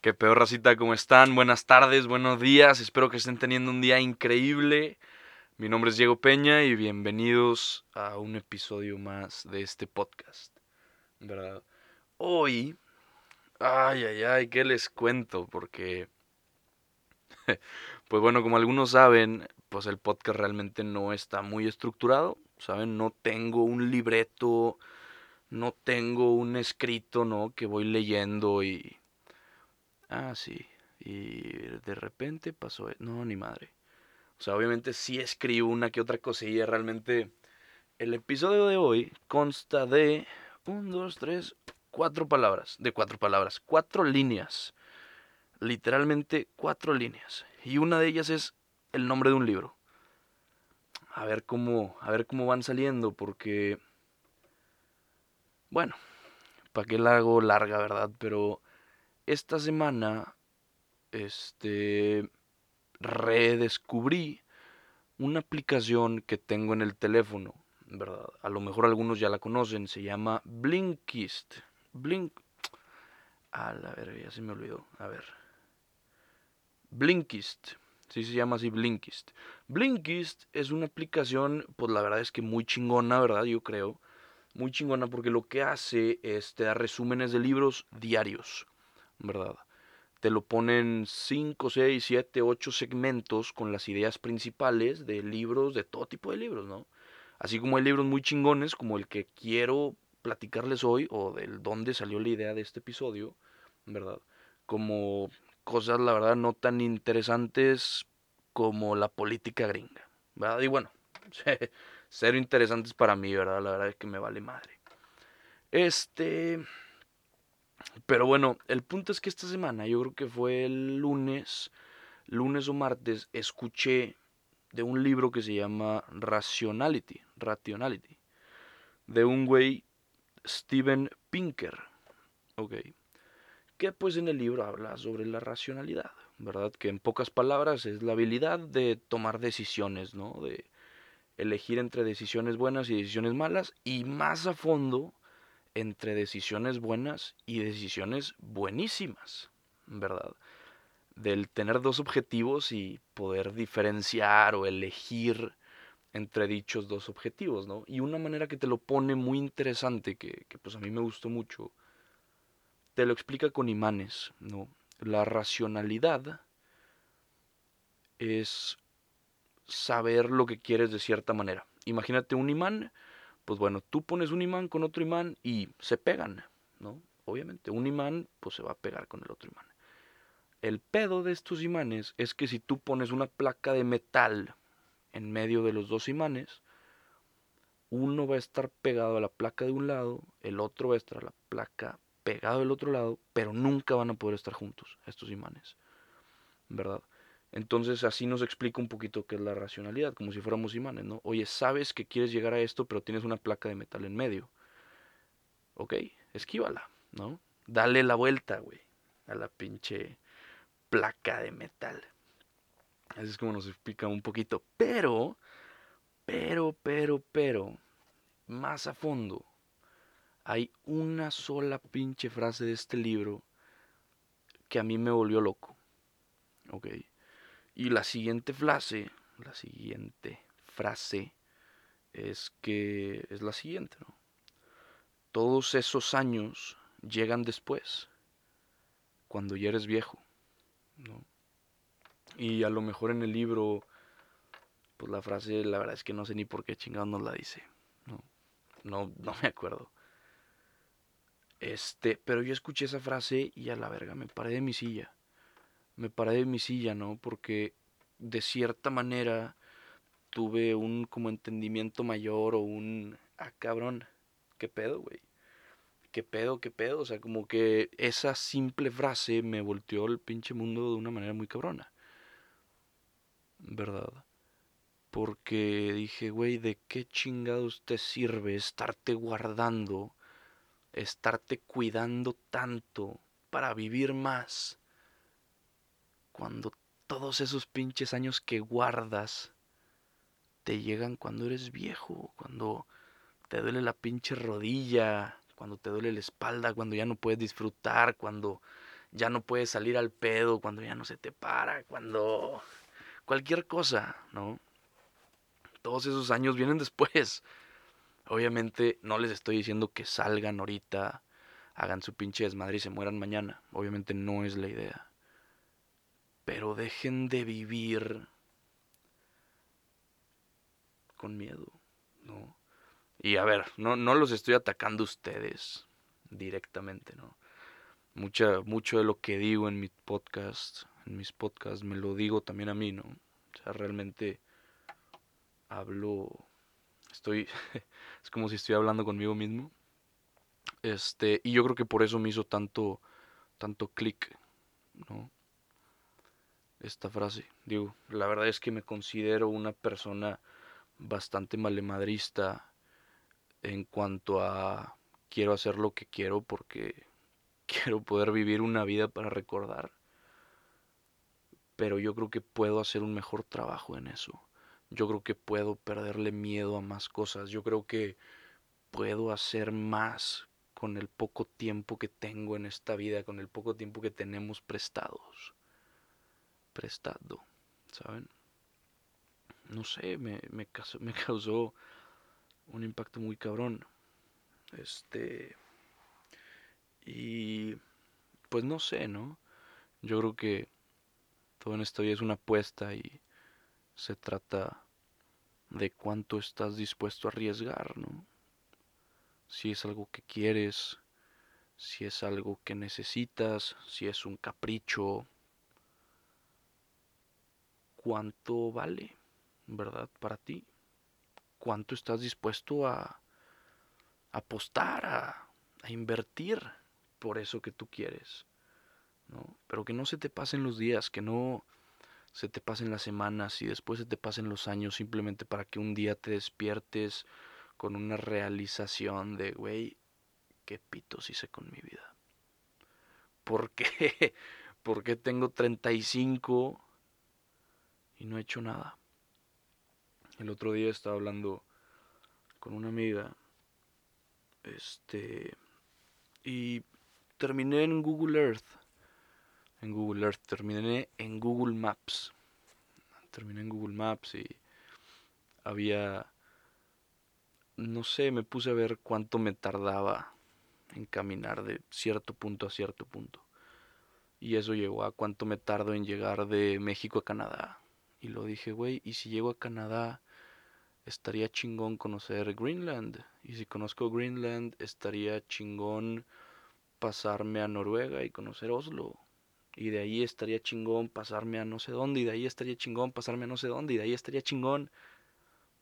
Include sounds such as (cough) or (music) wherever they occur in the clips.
Qué peor racita, ¿cómo están? Buenas tardes, buenos días. Espero que estén teniendo un día increíble. Mi nombre es Diego Peña y bienvenidos a un episodio más de este podcast. Hoy, ay, ay, ay, ¿qué les cuento? Porque, (laughs) pues bueno, como algunos saben, pues el podcast realmente no está muy estructurado. ¿Saben? No tengo un libreto, no tengo un escrito, ¿no? Que voy leyendo y Ah, sí. Y de repente pasó... e-, No, ni madre. O sea, obviamente sí escribo una que otra cosilla. Realmente el episodio de hoy consta de... Un, dos, tres, cuatro palabras. De cuatro palabras. Cuatro líneas. Literalmente cuatro líneas. Y una de ellas es el nombre de un libro. A ver cómo, a ver cómo van saliendo, porque... Bueno, ¿para qué la hago larga, verdad? Pero esta semana, este, redescubrí una aplicación que tengo en el teléfono, ¿verdad? A lo mejor algunos ya la conocen, se llama Blinkist. Blink... A la ver, ya se me olvidó. A ver. Blinkist. Sí se llama así Blinkist. Blinkist es una aplicación, pues la verdad es que muy chingona, ¿verdad? Yo creo. Muy chingona porque lo que hace es te da resúmenes de libros diarios. ¿Verdad? Te lo ponen 5, 6, 7, 8 segmentos con las ideas principales de libros, de todo tipo de libros, ¿no? Así como hay libros muy chingones, como el que quiero platicarles hoy, o del dónde salió la idea de este episodio, ¿verdad? Como cosas, la verdad, no tan interesantes como la política gringa, ¿verdad? Y bueno, (laughs) cero interesantes para mí, ¿verdad? La verdad es que me vale madre. Este, pero bueno, el punto es que esta semana, yo creo que fue el lunes, lunes o martes, escuché de un libro que se llama Rationality, Rationality, de un güey Steven Pinker, ok, que pues en el libro habla sobre la racionalidad, ¿verdad? Que en pocas palabras es la habilidad de tomar decisiones, ¿no? De elegir entre decisiones buenas y decisiones malas y más a fondo entre decisiones buenas y decisiones buenísimas, ¿verdad? Del tener dos objetivos y poder diferenciar o elegir entre dichos dos objetivos, ¿no? Y una manera que te lo pone muy interesante, que, que pues a mí me gustó mucho, te lo explica con imanes, ¿no? La racionalidad es saber lo que quieres de cierta manera. Imagínate un imán pues bueno, tú pones un imán con otro imán y se pegan, ¿no? Obviamente, un imán pues se va a pegar con el otro imán. El pedo de estos imanes es que si tú pones una placa de metal en medio de los dos imanes, uno va a estar pegado a la placa de un lado, el otro va a estar a la placa pegado del otro lado, pero nunca van a poder estar juntos estos imanes, ¿verdad? Entonces así nos explica un poquito qué es la racionalidad, como si fuéramos imanes, ¿no? Oye, sabes que quieres llegar a esto, pero tienes una placa de metal en medio. Ok, esquívala, ¿no? Dale la vuelta, güey, a la pinche placa de metal. Así es como nos explica un poquito. Pero, pero, pero, pero, más a fondo, hay una sola pinche frase de este libro que a mí me volvió loco. Ok. Y la siguiente frase, la siguiente frase es que es la siguiente, ¿no? Todos esos años llegan después, cuando ya eres viejo, ¿no? Y a lo mejor en el libro, pues la frase, la verdad es que no sé ni por qué chingado nos la dice, ¿no? No, no me acuerdo. Este, pero yo escuché esa frase y a la verga me paré de mi silla me paré de mi silla, ¿no? Porque de cierta manera tuve un como entendimiento mayor o un, ah, cabrón, ¿qué pedo, güey? ¿Qué pedo, qué pedo? O sea, como que esa simple frase me volteó el pinche mundo de una manera muy cabrona. ¿Verdad? Porque dije, güey, ¿de qué chingados te sirve estarte guardando, estarte cuidando tanto para vivir más? Cuando todos esos pinches años que guardas te llegan cuando eres viejo, cuando te duele la pinche rodilla, cuando te duele la espalda, cuando ya no puedes disfrutar, cuando ya no puedes salir al pedo, cuando ya no se te para, cuando cualquier cosa, ¿no? Todos esos años vienen después. Obviamente no les estoy diciendo que salgan ahorita, hagan su pinche desmadre y se mueran mañana. Obviamente no es la idea. Pero dejen de vivir con miedo, ¿no? Y a ver, no, no los estoy atacando a ustedes directamente, ¿no? Mucha, mucho de lo que digo en mi podcast, en mis podcasts, me lo digo también a mí, ¿no? O sea, realmente hablo, estoy, (laughs) es como si estoy hablando conmigo mismo. Este, y yo creo que por eso me hizo tanto, tanto clic, ¿no? Esta frase. Digo, la verdad es que me considero una persona bastante malemadrista en cuanto a quiero hacer lo que quiero porque (laughs) quiero poder vivir una vida para recordar. Pero yo creo que puedo hacer un mejor trabajo en eso. Yo creo que puedo perderle miedo a más cosas. Yo creo que puedo hacer más con el poco tiempo que tengo en esta vida, con el poco tiempo que tenemos prestados. Prestado, ¿saben? No sé, me, me, causó, (laughs) me causó un impacto muy cabrón. Este. Y. Pues no sé, ¿no? Yo creo que todo en esta es una apuesta y se trata de cuánto estás dispuesto a arriesgar, ¿no? Si es algo que quieres, si es algo que necesitas, si es un capricho, cuánto vale, ¿verdad? Para ti cuánto estás dispuesto a, apostar, a, invertir por eso que tú quieres. ¿no? Pero que no se te pasen los días, que no se te pasen las semanas y después se te pasen los años simplemente para que un día te despiertes con una realización de, güey, qué pitos hice con mi vida. ¿Por qué? (laughs) ¿Por qué tengo 35 y no he hecho nada? El otro día estaba hablando con una amiga. Este. Y terminé en Google Earth. En Google Earth. Terminé en Google Maps. Terminé en Google Maps y había. No sé, me puse a ver cuánto me tardaba en caminar de cierto punto a cierto punto. Y eso llegó a cuánto me tardo en llegar de México a Canadá. Y lo dije, güey, ¿y si llego a Canadá estaría chingón conocer Greenland. Y si conozco Greenland, estaría chingón pasarme a Noruega y conocer Oslo. Y de ahí estaría chingón pasarme a no sé dónde. Y de ahí estaría chingón pasarme a no sé dónde. Y de ahí estaría chingón.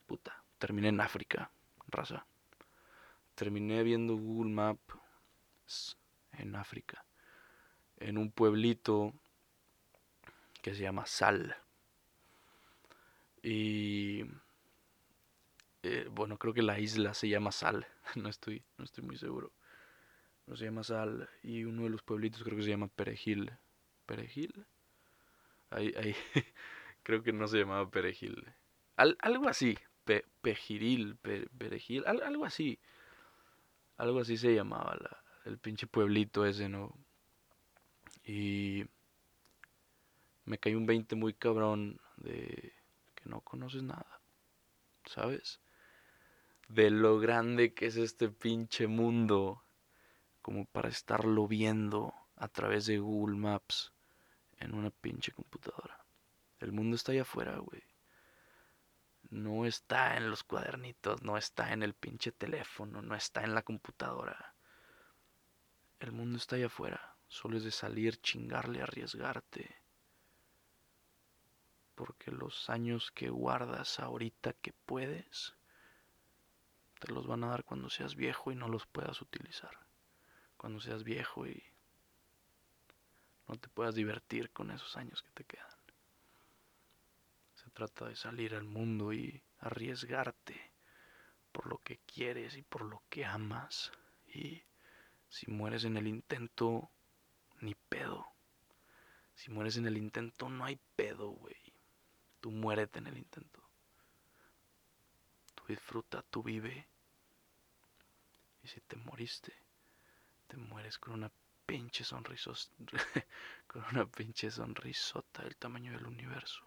Puta, terminé en África, raza. Terminé viendo Google Maps en África. En un pueblito que se llama Sal. Y eh, bueno, creo que la isla se llama Sal, (laughs) no estoy, no estoy muy seguro. No se llama Sal y uno de los pueblitos creo que se llama Perejil. ¿Perejil? Ahí, ahí, (laughs) creo que no se llamaba Perejil. algo así, Pejiril, Perejil, algo así. Algo así se llamaba la, el pinche pueblito ese, ¿no? Y me cayó un 20 muy cabrón de no conoces nada, ¿sabes? de lo grande que es este pinche mundo como para estarlo viendo a través de Google Maps en una pinche computadora. El mundo está allá afuera, güey. No está en los cuadernitos, no está en el pinche teléfono, no está en la computadora. El mundo está allá afuera. Solo es de salir, chingarle, arriesgarte. Porque los años que guardas ahorita que puedes te los van a dar cuando seas viejo y no los puedas utilizar. Cuando seas viejo y no te puedas divertir con esos años que te quedan. Se trata de salir al mundo y arriesgarte por lo que quieres y por lo que amas. Y si mueres en el intento, ni pedo. Si mueres en el intento, no hay pedo, güey. Tú muérete en el intento disfruta, tú vive. Y si te moriste, te mueres con una pinche sonrisos, (laughs) con una pinche sonrisota del tamaño del universo.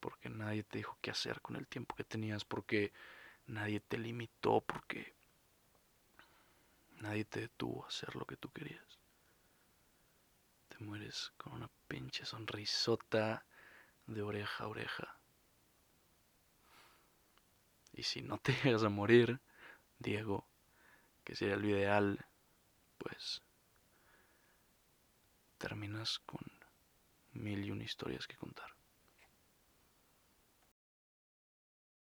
Porque nadie te dijo qué hacer con el tiempo que tenías, porque nadie te limitó, porque nadie te detuvo a hacer lo que tú querías. Mueres con una pinche sonrisota de oreja a oreja. Y si no te (laughs) llegas a morir, Diego, que sería lo ideal, pues terminas con mil y una historias que contar.